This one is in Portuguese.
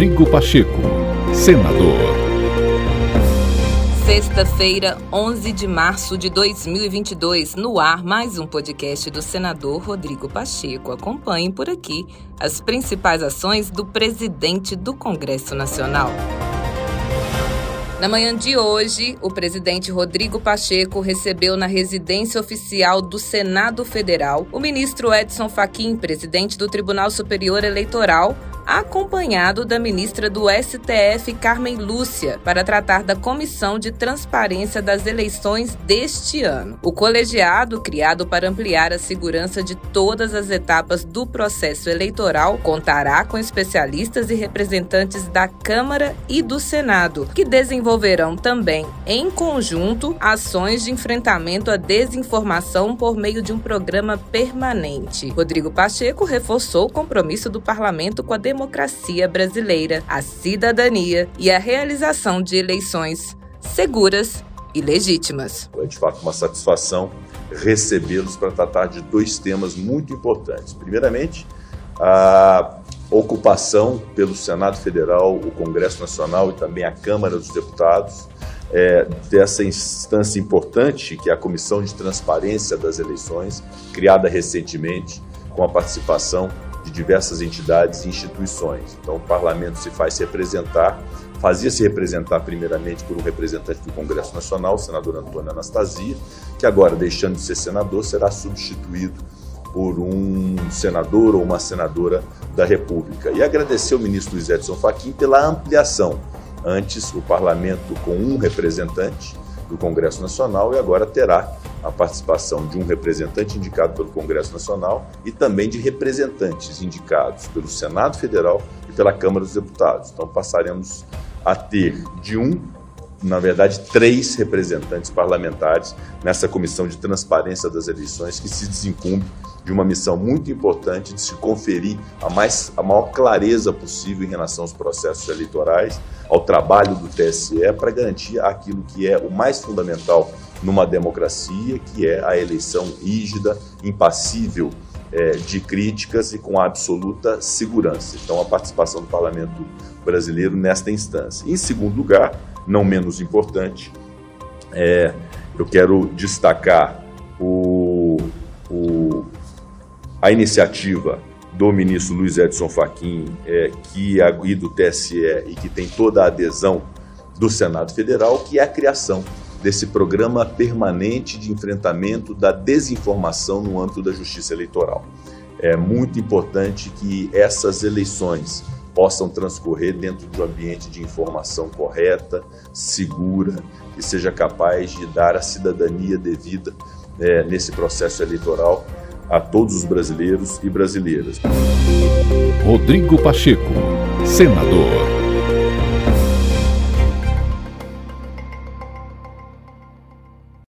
Rodrigo Pacheco, senador. Sexta-feira, 11 de março de 2022, no ar mais um podcast do senador Rodrigo Pacheco. Acompanhe por aqui as principais ações do presidente do Congresso Nacional. Na manhã de hoje, o presidente Rodrigo Pacheco recebeu na residência oficial do Senado Federal o ministro Edson Fachin, presidente do Tribunal Superior Eleitoral, acompanhado da ministra do STF, Carmen Lúcia, para tratar da Comissão de Transparência das Eleições deste ano. O colegiado, criado para ampliar a segurança de todas as etapas do processo eleitoral, contará com especialistas e representantes da Câmara e do Senado, que desenvolverão também, em conjunto, ações de enfrentamento à desinformação por meio de um programa permanente. Rodrigo Pacheco reforçou o compromisso do parlamento com a democracia democracia brasileira, a cidadania e a realização de eleições seguras e legítimas. É de fato uma satisfação recebê-los para tratar de dois temas muito importantes. Primeiramente, a ocupação pelo Senado Federal, o Congresso Nacional e também a Câmara dos Deputados é, dessa instância importante que é a Comissão de Transparência das Eleições, criada recentemente com a participação de diversas entidades e instituições. Então, o parlamento se faz representar, fazia-se representar primeiramente por um representante do Congresso Nacional, o senador Antônio Anastasia, que agora, deixando de ser senador, será substituído por um senador ou uma senadora da República. E agradecer ao ministro Luiz Edson Fachin pela ampliação. Antes, o parlamento com um representante do Congresso Nacional e agora terá a participação de um representante indicado pelo Congresso Nacional e também de representantes indicados pelo Senado Federal e pela Câmara dos Deputados. Então passaremos a ter de um, na verdade, três representantes parlamentares nessa comissão de transparência das eleições que se desincumbe de uma missão muito importante de se conferir a, mais, a maior clareza possível em relação aos processos eleitorais, ao trabalho do TSE, para garantir aquilo que é o mais fundamental numa democracia, que é a eleição rígida, impassível é, de críticas e com absoluta segurança. Então, a participação do parlamento brasileiro nesta instância. Em segundo lugar, não menos importante, é, eu quero destacar o, o, a iniciativa do ministro Luiz Edson Fachin, é, que e do TSE e que tem toda a adesão do Senado Federal, que é a criação desse programa permanente de enfrentamento da desinformação no âmbito da justiça eleitoral. É muito importante que essas eleições possam transcorrer dentro de um ambiente de informação correta, segura, que seja capaz de dar a cidadania devida é, nesse processo eleitoral a todos os brasileiros e brasileiras. Rodrigo Pacheco, senador.